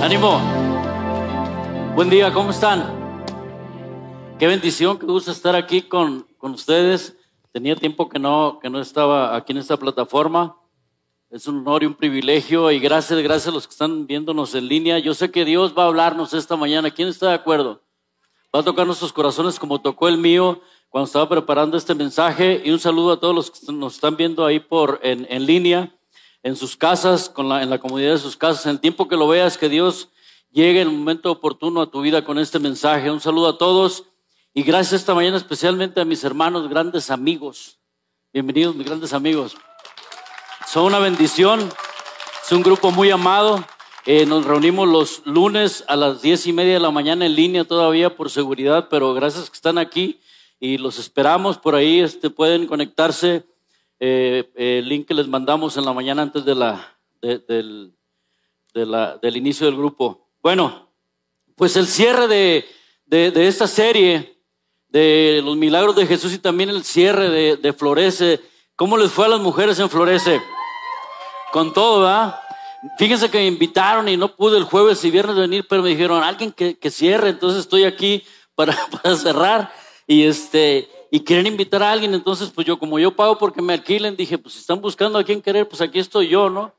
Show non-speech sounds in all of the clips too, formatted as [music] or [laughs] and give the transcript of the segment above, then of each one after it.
Ánimo. Buen día, ¿cómo están? Qué bendición, qué gusto estar aquí con, con ustedes. Tenía tiempo que no, que no estaba aquí en esta plataforma. Es un honor y un privilegio y gracias, gracias a los que están viéndonos en línea. Yo sé que Dios va a hablarnos esta mañana. ¿Quién está de acuerdo? Va a tocar nuestros corazones como tocó el mío cuando estaba preparando este mensaje. Y un saludo a todos los que nos están viendo ahí por, en, en línea en sus casas, en la comunidad de sus casas. En el tiempo que lo veas, que Dios llegue en el momento oportuno a tu vida con este mensaje. Un saludo a todos y gracias esta mañana especialmente a mis hermanos, grandes amigos. Bienvenidos, mis grandes amigos. Son una bendición. Es un grupo muy amado. Eh, nos reunimos los lunes a las diez y media de la mañana en línea todavía por seguridad, pero gracias que están aquí y los esperamos por ahí. Este, pueden conectarse eh, el link que les mandamos en la mañana antes de la, del, del inicio del grupo. Bueno, pues el cierre de, de, esta serie de los milagros de Jesús y también el cierre de, Florece. ¿Cómo les fue a las mujeres en Florece? Con todo, ¿verdad? Fíjense que me invitaron y no pude el jueves y viernes venir, pero me dijeron, alguien que, que cierre, entonces estoy aquí para, [laughs] para cerrar. Y este, y quieren invitar a alguien, entonces pues yo como yo pago porque me alquilen, dije, pues si están buscando a quien querer, pues aquí estoy yo, ¿no?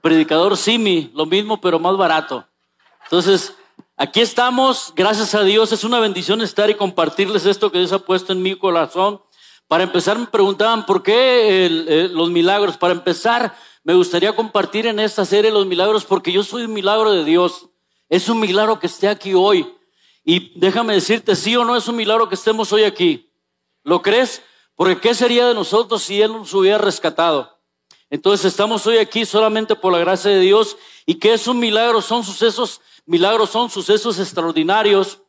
Predicador Simi, lo mismo pero más barato. Entonces, aquí estamos, gracias a Dios, es una bendición estar y compartirles esto que Dios ha puesto en mi corazón. Para empezar, me preguntaban por qué los milagros. Para empezar, me gustaría compartir en esta serie los milagros porque yo soy un milagro de Dios. Es un milagro que esté aquí hoy. Y déjame decirte, sí o no es un milagro que estemos hoy aquí. ¿Lo crees? Porque ¿qué sería de nosotros si Él nos hubiera rescatado? Entonces estamos hoy aquí solamente por la gracia de Dios y que es un milagro, son sucesos, milagros son sucesos extraordinarios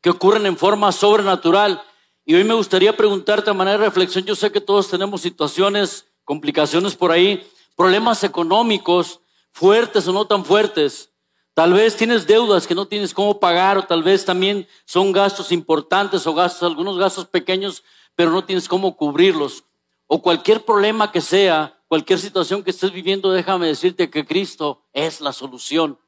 que ocurren en forma sobrenatural. Y hoy me gustaría preguntarte a manera de reflexión, yo sé que todos tenemos situaciones, complicaciones por ahí, problemas económicos, fuertes o no tan fuertes. Tal vez tienes deudas que no tienes cómo pagar o tal vez también son gastos importantes o gastos, algunos gastos pequeños, pero no tienes cómo cubrirlos. O cualquier problema que sea, cualquier situación que estés viviendo, déjame decirte que Cristo es la solución.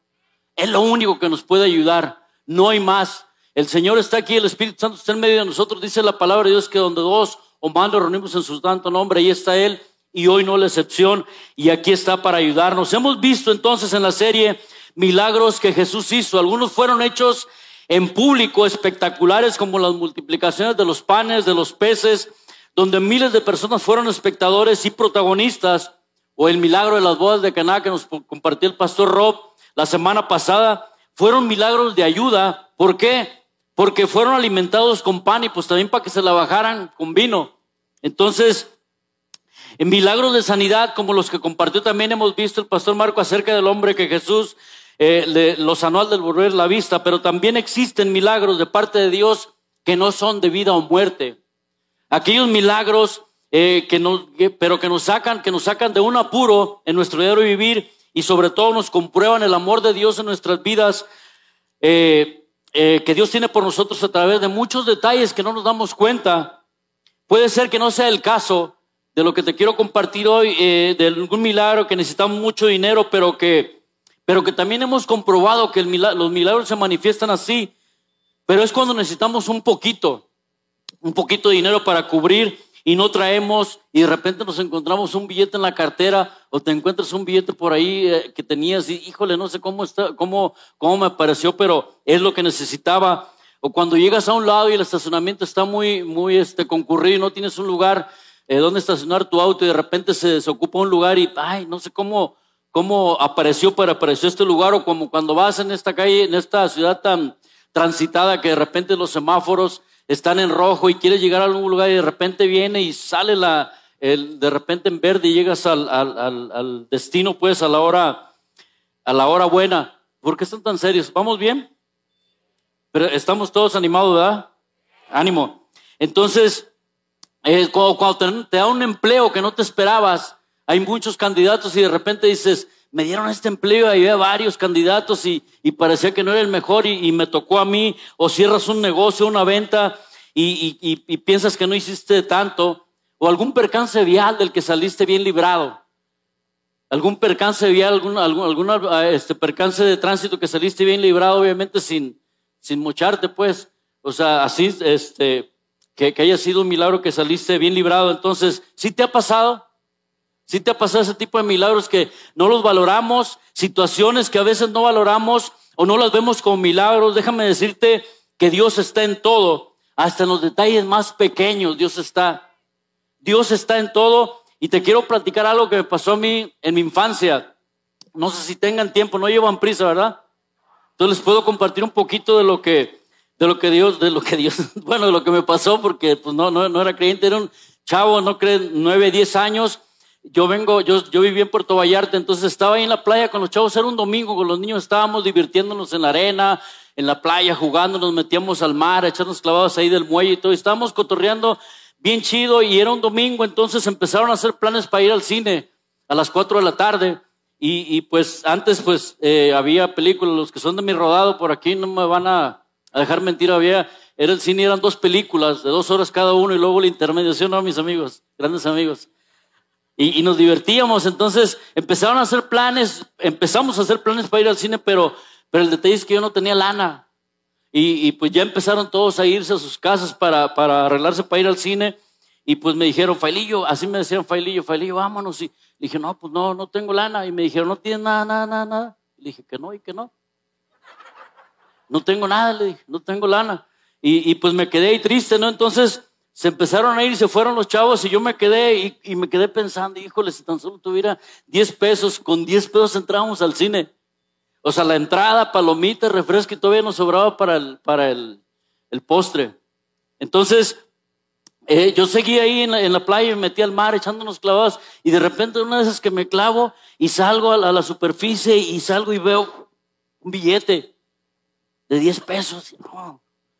Es lo único que nos puede ayudar. No hay más. El Señor está aquí, el Espíritu Santo está en medio de nosotros. Dice la palabra de Dios que donde dos o más nos reunimos en su santo nombre, ahí está Él y hoy no la excepción y aquí está para ayudarnos. Hemos visto entonces en la serie milagros que Jesús hizo. Algunos fueron hechos en público, espectaculares, como las multiplicaciones de los panes, de los peces, donde miles de personas fueron espectadores y protagonistas, o el milagro de las bodas de Caná que nos compartió el pastor Rob la semana pasada, fueron milagros de ayuda. ¿Por qué? Porque fueron alimentados con pan y pues también para que se la bajaran con vino. Entonces, en milagros de sanidad, como los que compartió también hemos visto el pastor Marco acerca del hombre que Jesús eh, los anuales del volver la vista, pero también existen milagros de parte de Dios que no son de vida o muerte. Aquellos milagros eh, que nos, pero que nos sacan, que nos sacan de un apuro en nuestro diario vivir y sobre todo nos comprueban el amor de Dios en nuestras vidas, eh, eh, que Dios tiene por nosotros a través de muchos detalles que no nos damos cuenta. Puede ser que no sea el caso de lo que te quiero compartir hoy, de algún milagro que necesitamos mucho dinero, pero que pero que también hemos comprobado que los milagros se manifiestan así, pero es cuando necesitamos un poquito, un poquito de dinero para cubrir y no traemos y de repente nos encontramos un billete en la cartera o te encuentras un billete por ahí eh, que tenías y híjole, no sé cómo está, cómo, cómo me pareció, pero es lo que necesitaba. O cuando llegas a un lado y el estacionamiento está muy, muy este, concurrido y no tienes un lugar eh, donde estacionar tu auto y de repente se desocupa un lugar y, ay, no sé cómo, cómo apareció para apareció este lugar o como cuando vas en esta calle, en esta ciudad tan transitada que de repente los semáforos están en rojo y quieres llegar a algún lugar y de repente viene y sale la, el, de repente en verde y llegas al, al, al, destino pues a la hora, a la hora buena. ¿Por qué están tan serios? ¿Vamos bien? Pero estamos todos animados, ¿verdad? Ánimo. Entonces, eh, cuando, cuando te da un empleo que no te esperabas, hay muchos candidatos y de repente dices, me dieron este empleo, y había varios candidatos y, parecía que no era el mejor y, me tocó a mí, o cierras un negocio, una venta y, y, piensas que no hiciste tanto, o algún percance vial del que saliste bien librado. algún percance vial, algún, algún, alguna, ah, este, percance de tránsito que saliste bien librado, obviamente sin, sin mocharte, pues. O sea, así, este, que, que haya sido un milagro que saliste bien librado. Entonces, ¿sí te ha pasado? ¿Sí te ha pasado ese tipo de milagros que no los valoramos? Situaciones que a veces no valoramos o no las vemos como milagros. Déjame decirte que Dios está en todo, hasta en los detalles más pequeños, Dios está. Dios está en todo y te quiero platicar algo que me pasó a mí en mi infancia. No sé si tengan tiempo, no llevan prisa, ¿verdad? Entonces les puedo compartir un poquito de lo que, de lo que Dios, de lo que Dios, [laughs] bueno, de lo que me pasó, porque pues no, no, no era creyente, era un chavo, no creen, nueve, diez años. Yo vengo, yo, yo viví en Puerto Vallarta, entonces estaba ahí en la playa con los chavos, era un domingo, con los niños estábamos divirtiéndonos en la arena, en la playa, jugando, nos metíamos al mar, echarnos clavados ahí del muelle y todo, y estábamos cotorreando bien chido y era un domingo, entonces empezaron a hacer planes para ir al cine a las 4 de la tarde. Y, pues antes pues eh, había películas, los que son de mi rodado por aquí no me van a, dejar mentir, había, era el cine, eran dos películas de dos horas cada uno y luego la intermediación, no, mis amigos, grandes amigos. Y, y, nos divertíamos, entonces empezaron a hacer planes, empezamos a hacer planes para ir al cine, pero, pero el detalle es que yo no tenía lana. Y, pues ya empezaron todos a irse a sus casas para, para arreglarse para ir al cine. Y pues me dijeron, Failillo, así me decían, Failillo, Failillo, vámonos. Y dije, no, pues no, no tengo lana. Y me dijeron, no tienes nada, nada, nada, nada. Le dije que no y que no. No tengo nada, le dije, no tengo lana. Y, y pues me quedé ahí triste, ¿no? Entonces se empezaron a ir, se fueron los chavos y yo me quedé y, y me quedé pensando, híjole, si tan solo tuviera 10 pesos, con 10 pesos entrábamos al cine. O sea, la entrada, palomitas, refresco y todavía nos sobraba para el, para el, postre. Entonces, eh, yo seguí ahí en la, en la, playa y me metí al mar echándonos clavados y de repente una de esas que me clavo y salgo a la, superficie y salgo y veo un billete de 10 pesos.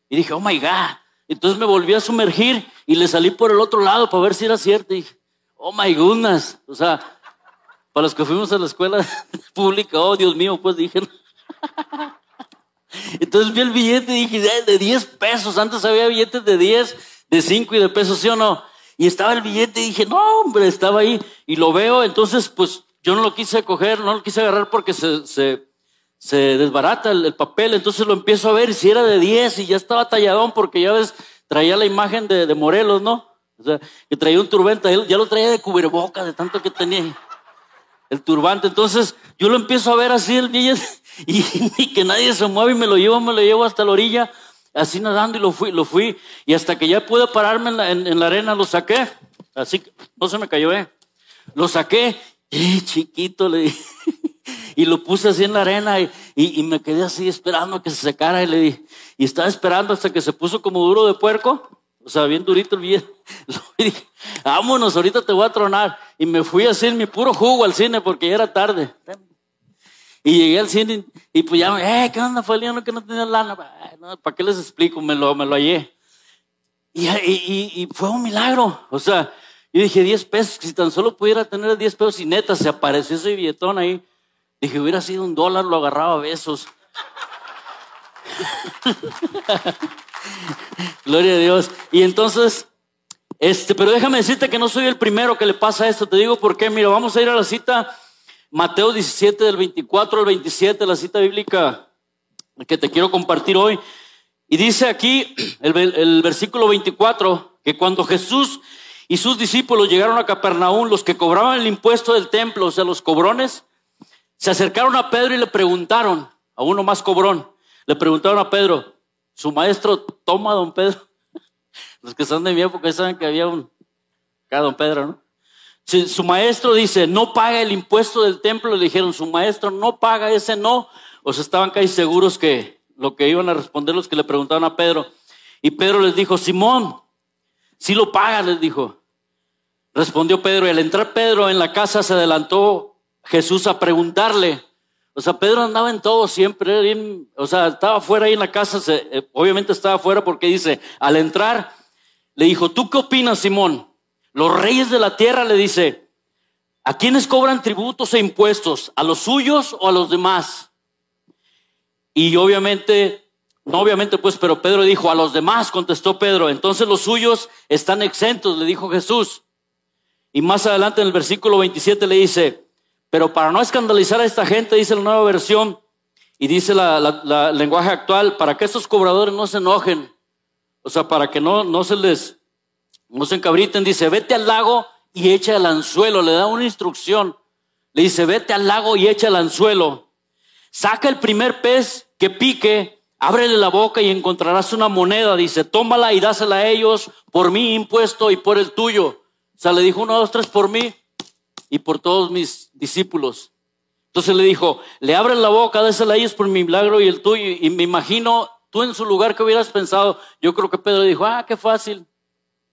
Y dije, oh my God. Entonces me volví a sumergir y le salí por el otro lado para ver si era cierto. Y dije, oh my goodness. O sea, para los que fuimos a la escuela [laughs] pública, oh Dios mío, pues dije. Entonces vi el billete y dije, de 10 pesos. Antes había billetes de 10, de 5 y de pesos, ¿sí o no? Y estaba el billete y dije, no, hombre, estaba ahí. Y lo veo, entonces, pues yo no lo quise coger, no lo quise agarrar porque se, se, se desbarata el, papel. Entonces lo empiezo a ver si era de 10 y ya estaba talladón porque ya ves, traía la imagen de, de Morelos, ¿no? O sea, que traía un turbante, ya lo traía de cubreboca de tanto que tenía el turbante. Entonces yo lo empiezo a ver así el billete [laughs] y, que nadie se mueve y me lo llevo, me lo llevo hasta la orilla, así nadando y lo fui, lo fui. Y hasta que ya pude pararme en la, arena, lo saqué. Así que no se me cayó, ¿eh? Lo saqué y chiquito le dije. [laughs] Y lo puse así en la arena y, y, me quedé así esperando que se secara y le dije, y estaba esperando hasta que se puso como duro de puerco. O sea, bien durito el billete. [laughs] Y dije, vámonos, ahorita te voy a tronar. Y me fui a hacer mi puro jugo al cine porque ya era tarde. Y llegué al cine y pues ya, eh, ¿qué onda, Feliano? Que no tenía lana. ¿Para qué les explico? Me lo, me lo hallé. Y, y, y, fue un milagro. O sea, yo dije, 10 pesos, si tan solo pudiera tener 10 pesos y neta, se apareció ese billetón ahí. Dije, hubiera sido un dólar, lo agarraba a besos. [laughs] Gloria a Dios. Y entonces, este, pero déjame decirte que no soy el primero que le pasa esto. Te digo por qué. Mira, vamos a ir a la cita Mateo 17 del 24 al 27, la cita bíblica que te quiero compartir hoy. Y dice aquí el, el versículo 24 que cuando Jesús y sus discípulos llegaron a Capernaum, los que cobraban el impuesto del templo, o sea, los cobrones, se acercaron a Pedro y le preguntaron, a uno más cobrón, le preguntaron a Pedro, su maestro toma a don Pedro. [laughs] Los que son de mi época saben que había un, cada don Pedro, ¿no? Si su maestro dice, no paga el impuesto del templo, le dijeron, su maestro no paga ese no, o se estaban casi seguros que lo que iban a responder los que le preguntaban a Pedro. Y Pedro les dijo, Simón, si lo paga, les dijo. Respondió Pedro, y al entrar Pedro en la casa se adelantó Jesús a preguntarle, o sea, Pedro andaba en todo siempre, o sea, estaba fuera ahí en la casa, eh, obviamente estaba fuera porque dice, al entrar, le dijo, ¿tú qué opinas, Simón? Los reyes de la tierra le dice, ¿a quiénes cobran tributos e impuestos? ¿A los suyos o a los demás? Y obviamente, no obviamente pues, pero Pedro dijo, a los demás, contestó Pedro, entonces los suyos están exentos, le dijo Jesús. Y más adelante en el versículo 27 le dice, Pero para no escandalizar a esta gente, dice la nueva versión y dice la, lenguaje actual, para que estos cobradores no se enojen, o sea, para que no, no se les, no se encabriten, dice, vete al lago y echa el anzuelo, le da una instrucción, le dice, vete al lago y echa el anzuelo, saca el primer pez que pique, ábrele la boca y encontrarás una moneda, dice, tómala y dásela a ellos por mi impuesto y por el tuyo. O sea, le dijo uno, dos, tres por mí y por todos mis discípulos. Entonces le dijo, le abren la boca, dásela a ellos por mi milagro y el tuyo. Y me imagino, tú en su lugar que hubieras pensado, yo creo que Pedro dijo, ah, qué fácil,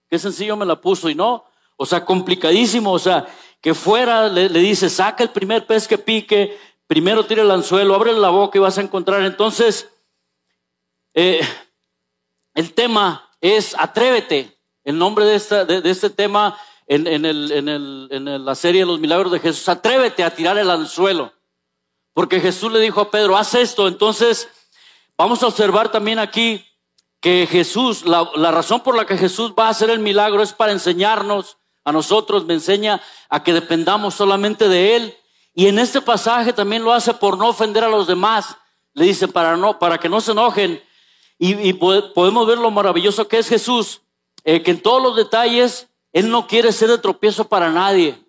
qué sencillo me la puso. Y no, o sea, complicadísimo, o sea, que fuera, le, dice, saca el primer pez que pique, primero tira el anzuelo, abre la boca y vas a encontrar. Entonces, eh, el tema es atrévete. El nombre de, esta, de este tema en, en, el, en, el, la serie de los milagros de Jesús, atrévete a tirar el anzuelo. Porque Jesús le dijo a Pedro, haz esto. Entonces, vamos a observar también aquí que Jesús, la, razón por la que Jesús va a hacer el milagro es para enseñarnos a nosotros, me enseña a que dependamos solamente de Él. Y en este pasaje también lo hace por no ofender a los demás. Le dice para, no, para que no se enojen. Y, y podemos ver lo maravilloso que es Jesús, eh, que en todos los detalles él no quiere ser de tropiezo para nadie.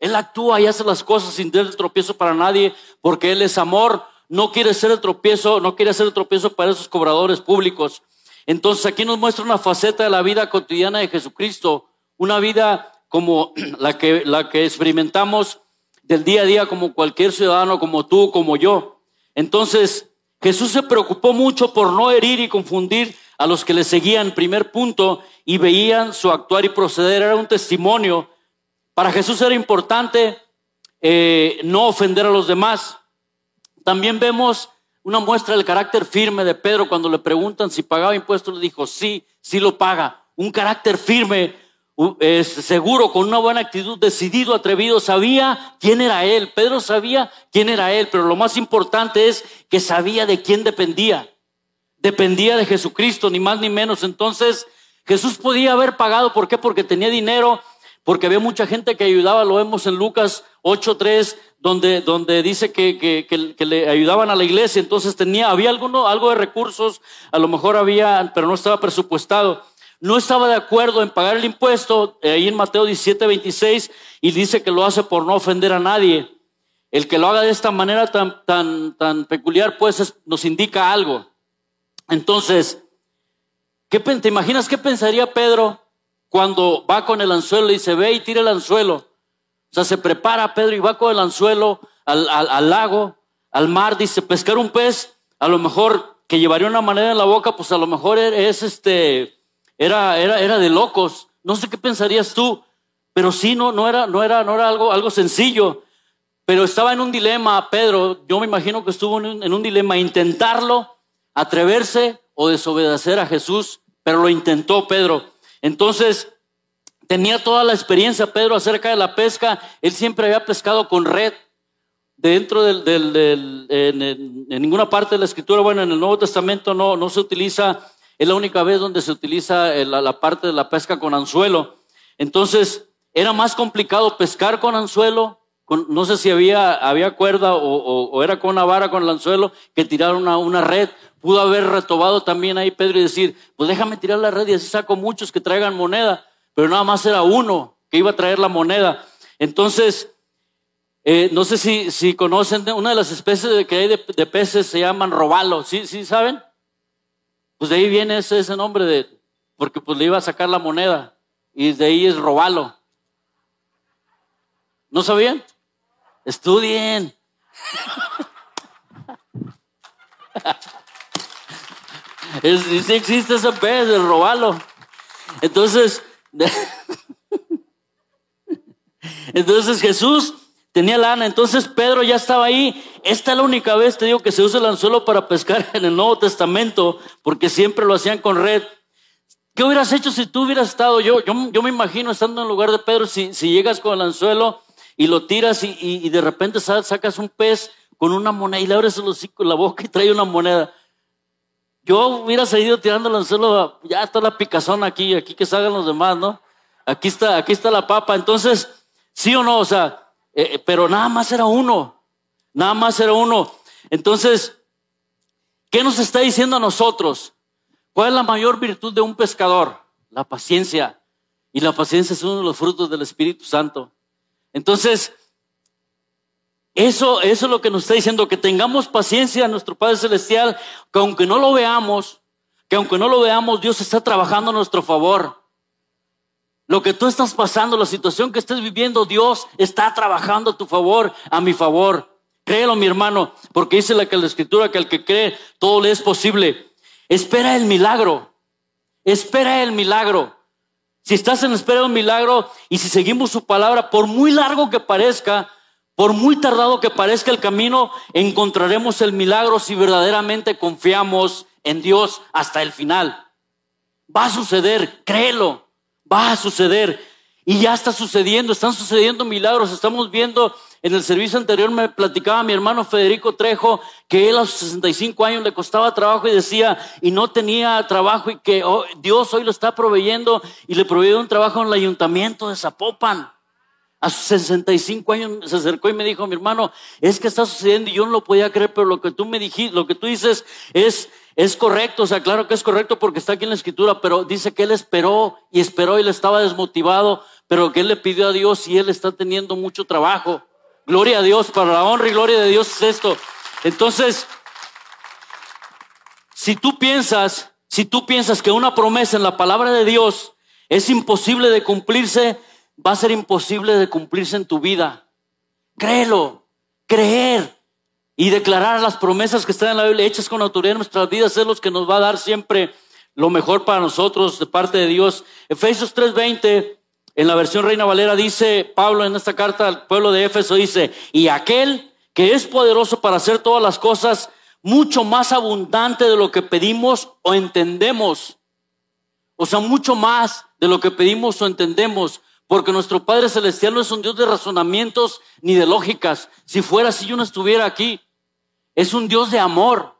Él actúa y hace las cosas sin ser de tropiezo para nadie porque Él es amor. No quiere ser de tropiezo, no quiere ser de tropiezo para esos cobradores públicos. Entonces aquí nos muestra una faceta de la vida cotidiana de Jesucristo, una vida como [clears throat] la que, la que experimentamos del día a día como cualquier ciudadano, como tú, como yo. Entonces Jesús se preocupó mucho por no herir y confundir a los que le seguían, primer punto, y veían su actuar y proceder, era un testimonio. Para Jesús era importante eh, no ofender a los demás. También vemos una muestra del carácter firme de Pedro cuando le preguntan si pagaba impuestos, le dijo, sí, sí lo paga. Un carácter firme, seguro, con una buena actitud, decidido, atrevido, sabía quién era él. Pedro sabía quién era él, pero lo más importante es que sabía de quién dependía dependía de Jesucristo, ni más ni menos. Entonces, Jesús podía haber pagado, ¿por qué? Porque tenía dinero, porque había mucha gente que ayudaba, lo vemos en Lucas 8.3, donde, donde dice que, que, que, le ayudaban a la iglesia, entonces tenía, había alguno, algo de recursos, a lo mejor había, pero no estaba presupuestado. No estaba de acuerdo en pagar el impuesto, eh, ahí en Mateo 17.26, y dice que lo hace por no ofender a nadie. El que lo haga de esta manera tan, tan, tan peculiar, pues nos indica algo. Entonces, ¿qué, ¿te imaginas qué pensaría Pedro cuando va con el anzuelo y se ve y tira el anzuelo? O sea, se prepara Pedro y va con el anzuelo al, lago, al mar, dice, pescar un pez, a lo mejor que llevaría una moneda en la boca, pues a lo mejor e-, es este, era, era, era de locos. No sé qué pensarías tú, pero sí, no, no era, no era, no era algo, algo sencillo. Pero estaba en un dilema, Pedro, yo me imagino que estuvo en un dilema, intentarlo atreverse o desobedecer a Jesús, pero lo intentó Pedro. Entonces, tenía toda la experiencia Pedro acerca de la pesca. Él siempre había pescado con red. Dentro del, en, ninguna parte de la escritura, bueno, en el Nuevo Testamento no, no se utiliza, es la única vez donde se utiliza la, la parte de la pesca con anzuelo. Entonces, era más complicado pescar con anzuelo no sé si había, había cuerda o, era con una vara con el anzuelo que tirar una, una red. Pudo haber retobado también ahí Pedro y decir, pues déjame tirar la red y así saco muchos que traigan moneda. Pero nada más era uno que iba a traer la moneda. Entonces, eh, no sé si, si conocen, una de las especies que hay de, peces se llaman robalo. ¿Sí, ¿Sí saben? Pues de ahí viene ese, ese nombre de, porque pues le iba a sacar la moneda. Y de ahí es robalo. ¿No sabían? Estudien. [laughs] Es, existe ese pez, el robalo. Entonces, [laughs] entonces Jesús tenía lana. Entonces Pedro ya estaba ahí. Esta es la única vez, te digo, que se usa el anzuelo para pescar [laughs] en el Nuevo Testamento, porque siempre lo hacían con red. ¿Qué hubieras hecho si tú hubieras estado yo? Yo, me imagino estando en lugar de Pedro, si, si llegas con el anzuelo y lo tiras y, de repente sacas un pez con una moneda y le abres el hocico la boca y trae una moneda. Yo hubiera seguido tirando el anzuelo, ya está la picazón aquí, aquí que salgan los demás, ¿no? Aquí está, aquí está la papa. Entonces, sí o no, o sea, eh, pero nada más era uno, nada más era uno. Entonces, ¿qué nos está diciendo a nosotros? ¿Cuál es la mayor virtud de un pescador? La paciencia. Y la paciencia es uno de los frutos del Espíritu Santo. Entonces, eso, eso es lo que nos está diciendo, que tengamos paciencia a nuestro Padre Celestial, que aunque no lo veamos, que aunque no lo veamos, Dios está trabajando a nuestro favor. Lo que tú estás pasando, la situación que estés viviendo, Dios está trabajando a tu favor, a mi favor. Créelo, mi hermano, porque dice la, la escritura que al que cree todo le es posible. Espera el milagro. Espera el milagro. Si estás en espera de un milagro y si seguimos su palabra, por muy largo que parezca, por muy tardado que parezca el camino, encontraremos el milagro si verdaderamente confiamos en Dios hasta el final. Va a suceder, créelo va a suceder. Y ya está sucediendo, están sucediendo milagros. Estamos viendo en el servicio anterior, me platicaba mi hermano Federico Trejo que él a los 65 años le costaba trabajo y decía, y no tenía trabajo y que oh, Dios hoy lo está proveyendo y le proveyó un trabajo en el ayuntamiento de Zapopan. A sus 65 años se acercó y me dijo, mi hermano, es que está sucediendo y yo no lo podía creer, pero lo que tú me dijiste, lo que tú dices es, es correcto, o sea, claro que es correcto porque está aquí en la escritura, pero dice que él esperó y esperó y le estaba desmotivado, pero que él le pidió a Dios y él está teniendo mucho trabajo. Gloria a Dios, para la honra y gloria de Dios es esto. Entonces, si tú piensas, si tú piensas que una promesa en la palabra de Dios es imposible de cumplirse, va a ser imposible de cumplirse en tu vida. Créelo, creer y declarar las promesas que están en la Biblia hechas con autoridad en nuestras vidas es lo que nos va a dar siempre lo mejor para nosotros de parte de Dios. Efesios 3:20, en la versión Reina Valera, dice Pablo en esta carta al pueblo de Éfeso, dice, y aquel que es poderoso para hacer todas las cosas mucho más abundante de lo que pedimos o entendemos. O sea, mucho más de lo que pedimos o entendemos. Porque nuestro Padre Celestial no es un Dios de razonamientos ni de lógicas. Si fuera así, yo no estuviera aquí. Es un Dios de amor.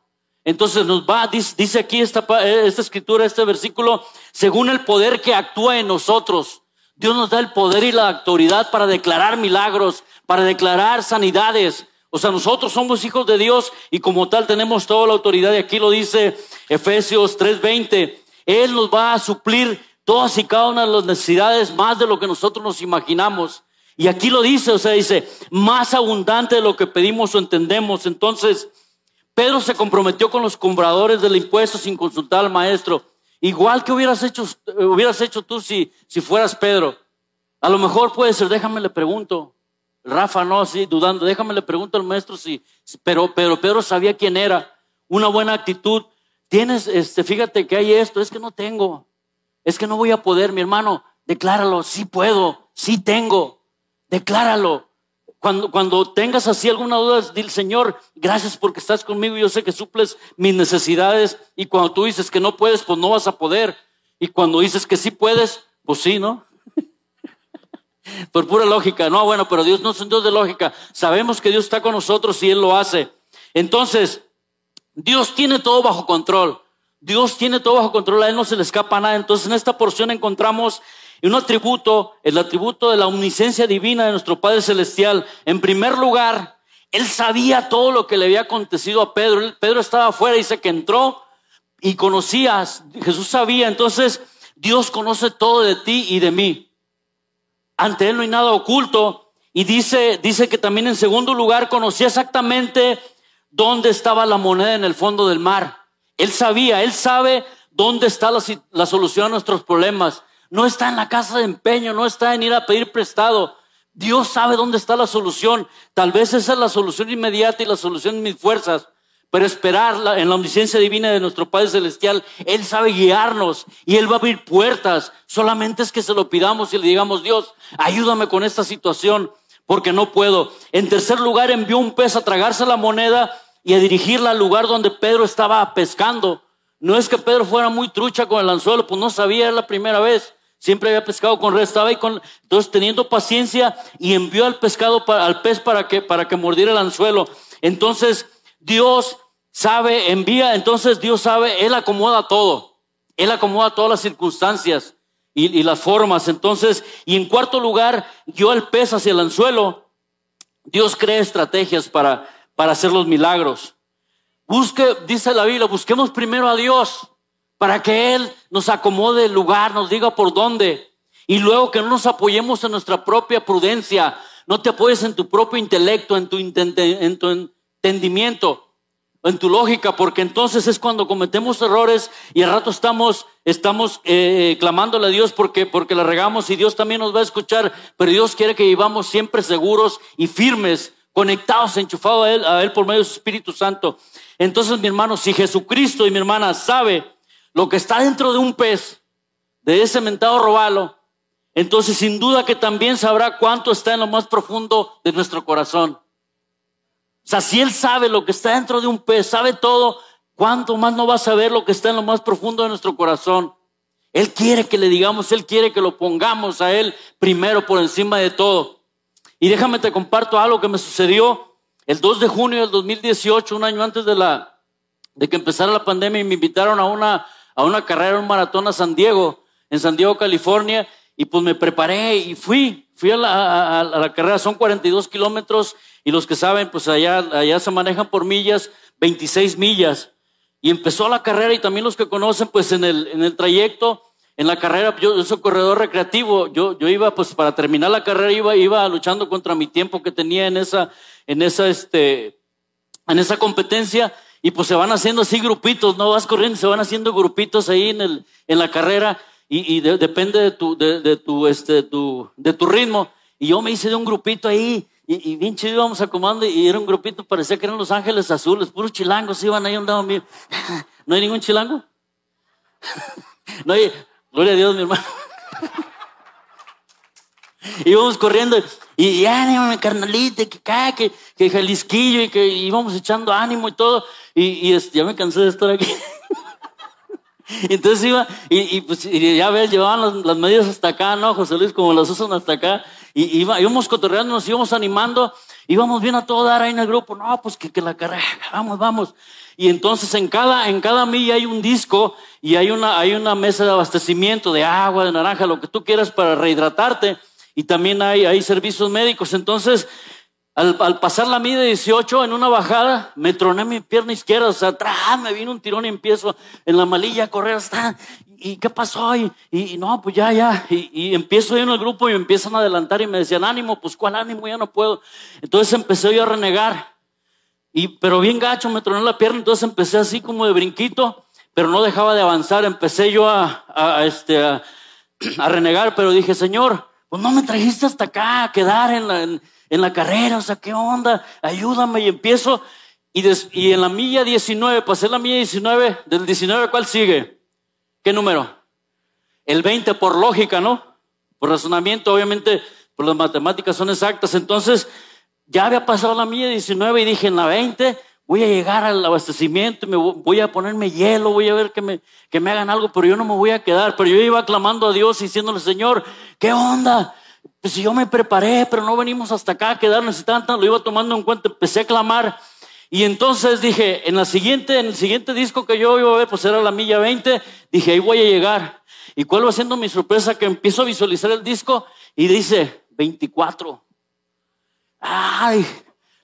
Entonces nos va, dice aquí esta, esta escritura, este versículo, según el poder que actúa en nosotros. Dios nos da el poder y la autoridad para declarar milagros, para declarar sanidades. O sea, nosotros somos hijos de Dios y como tal tenemos toda la autoridad. Y aquí lo dice Efesios 3:20. Él nos va a suplir todas y cada una de las necesidades más de lo que nosotros nos imaginamos. Y aquí lo dice, o sea, dice, más abundante de lo que pedimos o entendemos. Entonces, Pedro se comprometió con los compradores del impuesto sin consultar al maestro. Igual que hubieras hecho, hubieras hecho tú si, si fueras Pedro. A lo mejor puede ser, déjame le pregunto. Rafa no, sí, dudando, déjame le pregunto al maestro si, pero, pero Pedro sabía quién era. Una buena actitud. Tienes, este, fíjate que hay esto, es que no tengo es que no voy a poder, mi hermano, decláralo, sí puedo, sí tengo, decláralo. Cuando, cuando tengas así alguna duda, dile, Señor, gracias porque estás conmigo, yo sé que suples mis necesidades y cuando tú dices que no puedes, pues no vas a poder. Y cuando dices que sí puedes, pues sí, ¿no? [laughs] Por pura lógica, no, bueno, pero Dios no es un Dios de lógica. Sabemos que Dios está con nosotros y Él lo hace. Entonces, Dios tiene todo bajo control. Dios tiene todo bajo control, a Él no se le escapa nada. Entonces en esta porción encontramos un atributo, el atributo de la omnisciencia divina de nuestro Padre Celestial. En primer lugar, Él sabía todo lo que le había acontecido a Pedro. Pedro estaba afuera, dice que entró y conocía, Jesús sabía. Entonces Dios conoce todo de ti y de mí. Ante Él no hay nada oculto. Y dice, dice que también en segundo lugar conocía exactamente dónde estaba la moneda en el fondo del mar. Él sabía, Él sabe dónde está la, solución a nuestros problemas. No está en la casa de empeño, no está en ir a pedir prestado. Dios sabe dónde está la solución. Tal vez esa es la solución inmediata y la solución en mis fuerzas. Pero esperar en la omnisciencia divina de nuestro Padre Celestial, Él sabe guiarnos y Él va a abrir puertas. Solamente es que se lo pidamos y le digamos, Dios, ayúdame con esta situación porque no puedo. En tercer lugar, envió un pez a tragarse la moneda y a dirigirla al lugar donde Pedro estaba pescando. No es que Pedro fuera muy trucha con el anzuelo, pues no sabía, era la primera vez. Siempre había pescado con red, estaba ahí con, entonces teniendo paciencia y envió al pescado, para, al pez para que, para que mordiera el anzuelo. Entonces Dios sabe, envía, entonces Dios sabe, Él acomoda todo. Él acomoda todas las circunstancias y, las formas. Entonces, y en cuarto lugar, guió al pez hacia el anzuelo Dios crea estrategias para, para hacer los milagros. Busque, dice la Biblia, busquemos primero a Dios para que Él nos acomode el lugar, nos diga por dónde. Y luego que no nos apoyemos en nuestra propia prudencia, no te apoyes en tu propio intelecto, en tu, en tu entendimiento, en tu lógica, porque entonces es cuando cometemos errores y al rato estamos, estamos eh, clamándole a Dios porque, porque la regamos y Dios también nos va a escuchar, pero Dios quiere que vivamos siempre seguros y firmes, conectados, enchufados a Él, a Él por medio de su Espíritu Santo. Entonces, mi hermano, si Jesucristo y mi hermana sabe lo que está dentro de un pez, de ese mentado robalo, entonces sin duda que también sabrá cuánto está en lo más profundo de nuestro corazón. O sea, si Él sabe lo que está dentro de un pez, sabe todo, ¿cuánto más no va a saber lo que está en lo más profundo de nuestro corazón? Él quiere que le digamos, Él quiere que lo pongamos a Él primero por encima de todo. Y déjame te comparto algo que me sucedió el 2 de junio del 2018, un año antes de, la, de que empezara la pandemia, y me invitaron a una, a una carrera, un maratón a San Diego, en San Diego, California, y pues me preparé y fui, fui a la, a, la carrera, son 42 kilómetros y los que saben, pues allá, allá se manejan por millas, 26 millas. Y empezó la carrera y también los que conocen, pues en el, en el trayecto, en la carrera, yo, yo corredor recreativo, yo, yo iba, pues para terminar la carrera, iba, iba luchando contra mi tiempo que tenía en esa, en esa, este, en esa competencia y pues se van haciendo así grupitos, no vas corriendo, se van haciendo grupitos ahí en, el, en la carrera y, depende de tu, de, tu, este, tu, de tu ritmo. Y yo me hice de un grupito ahí y, bien chido íbamos acomodando y era un grupito, parecía que eran los ángeles azules, puros chilangos iban ahí a un lado mío. [laughs] ¿No hay ningún chilango? [laughs] no hay, gloria a Dios, mi hermano. íbamos corriendo y, ánimo, carnalita, que, que, que Jalisquillo y que íbamos echando ánimo y todo. Y, y ya me cansé de estar aquí. [laughs] Entonces iba, y, pues ya ves, llevaban las, medidas hasta acá, ¿no? José Luis, como las usan hasta acá. Y iba, íbamos cotorreando, nos íbamos animando, íbamos bien a todo dar ahí en el grupo. No, pues que, que la carrera, vamos, vamos. Y entonces en cada, en cada milla hay un disco y hay una, hay una mesa de abastecimiento de agua, de naranja, lo que tú quieras para rehidratarte. Y también hay, hay servicios médicos. Entonces, al, pasar la milla 18 en una bajada, me troné mi pierna izquierda, o sea, atrás me vino un tirón y empiezo en la malilla a correr hasta, ¿y qué pasó? Y, y, no, pues ya, ya, y, empiezo yo en el grupo y me empiezan a adelantar y me decían, ánimo, pues cuál ánimo, ya no puedo. Entonces empecé yo a renegar, y, pero bien gacho, me troné la pierna, entonces empecé así como de brinquito, pero no dejaba de avanzar, empecé yo a, este, [clears throat] a, renegar, pero dije, Señor, pues no me trajiste hasta acá a quedar en la carrera, o sea, ¿qué onda? Ayúdame y empiezo. Y, y en la milla 19, pasé la milla 19, del 19, ¿cuál sigue? ¿Qué número? El 20 por lógica, ¿no? Por razonamiento, obviamente, por las matemáticas son exactas. Entonces, ya había pasado la milla 19 y dije, en la 20 voy a llegar al abastecimiento, me voy a ponerme hielo, voy a ver que me, que me hagan algo, pero yo no me voy a quedar. Pero yo iba clamando a Dios diciéndole, Señor, ¿qué onda? Pues si yo me preparé, pero no venimos hasta acá a quedarnos y tanto, lo iba tomando en cuenta, empecé a clamar. Y entonces dije, en, la siguiente, en el siguiente disco que yo iba a ver, pues era la milla 20, dije, ahí voy a llegar. ¿Y cuál va siendo mi sorpresa? Que empiezo a visualizar el disco y dice 24. Ay,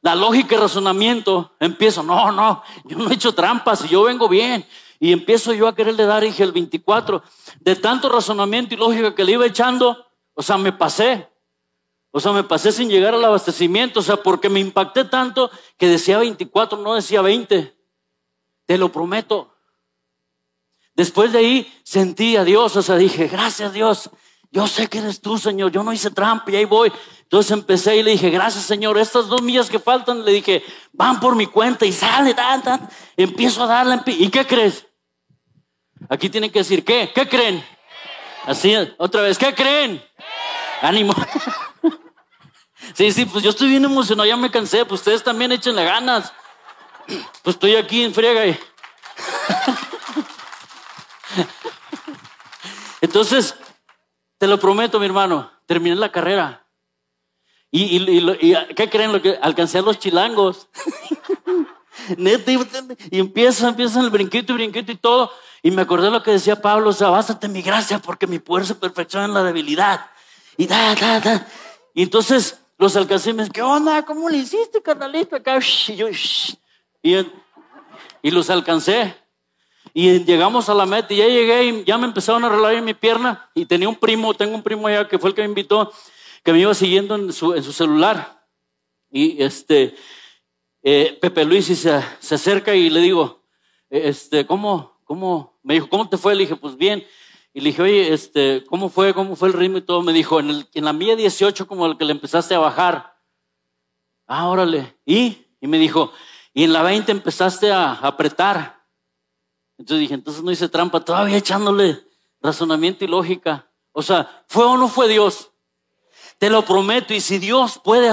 la lógica y razonamiento, empiezo, no, no, yo no he hecho trampas y yo vengo bien. Y empiezo yo a quererle dar, dije, el 24. De tanto razonamiento y lógica que le iba echando, o sea, me pasé. O sea, me pasé sin llegar al abastecimiento. O sea, porque me impacté tanto que decía 24, no decía 20. Te lo prometo. Después de ahí sentí a Dios. O sea, dije, gracias Dios. Yo sé que eres tú, Señor. Yo no hice trampa y ahí voy. Entonces empecé y le dije, gracias, Señor. Estas dos millas que faltan, le dije, van por mi cuenta y sale, tan, Empiezo a darle. ¿Y qué crees? Aquí tienen que decir, ¿qué? ¿Qué creen? Así, otra vez, ¿qué creen? Ánimo. [laughs] Sí, sí, pues yo estoy bien emocionado, ya me cansé, pues ustedes también échenle ganas. [clears throat] Pues estoy aquí en friega. [laughs] Entonces, te lo prometo, mi hermano, terminé la carrera. ¿Y, y, qué creen? Lo que alcancé a los chilangos. [laughs] y empieza, empieza el brinquito y brinquito y todo. Y me acordé lo que decía Pablo, o sea, bástate mi gracia porque mi poder se perfecciona en la debilidad. Y da, da, da. Entonces Los alcancé y me ¿qué onda? ¿Cómo le hiciste, carnalito? Y, yo, y, y los alcancé. Y llegamos a la meta y ya llegué y ya me empezaron a arreglar en mi pierna. Y tenía un primo, tengo un primo allá que fue el que me invitó, que me iba siguiendo en su, en su celular. Y este, eh, Pepe Luis se, se, acerca y le digo, este, ¿cómo, cómo? Me dijo, ¿cómo te fue? Le dije, pues bien. Y le dije, oye, este, ¿cómo fue? ¿Cómo fue el ritmo y todo? Me dijo, en, el, en la mía 18 como el que le empezaste a bajar. Ah, órale. ¿Y? Y me dijo, y en la 20 empezaste a apretar. Entonces dije, entonces no hice trampa, todavía echándole razonamiento y lógica. O sea, ¿fue o no fue Dios? Te lo prometo, y si Dios puede hacer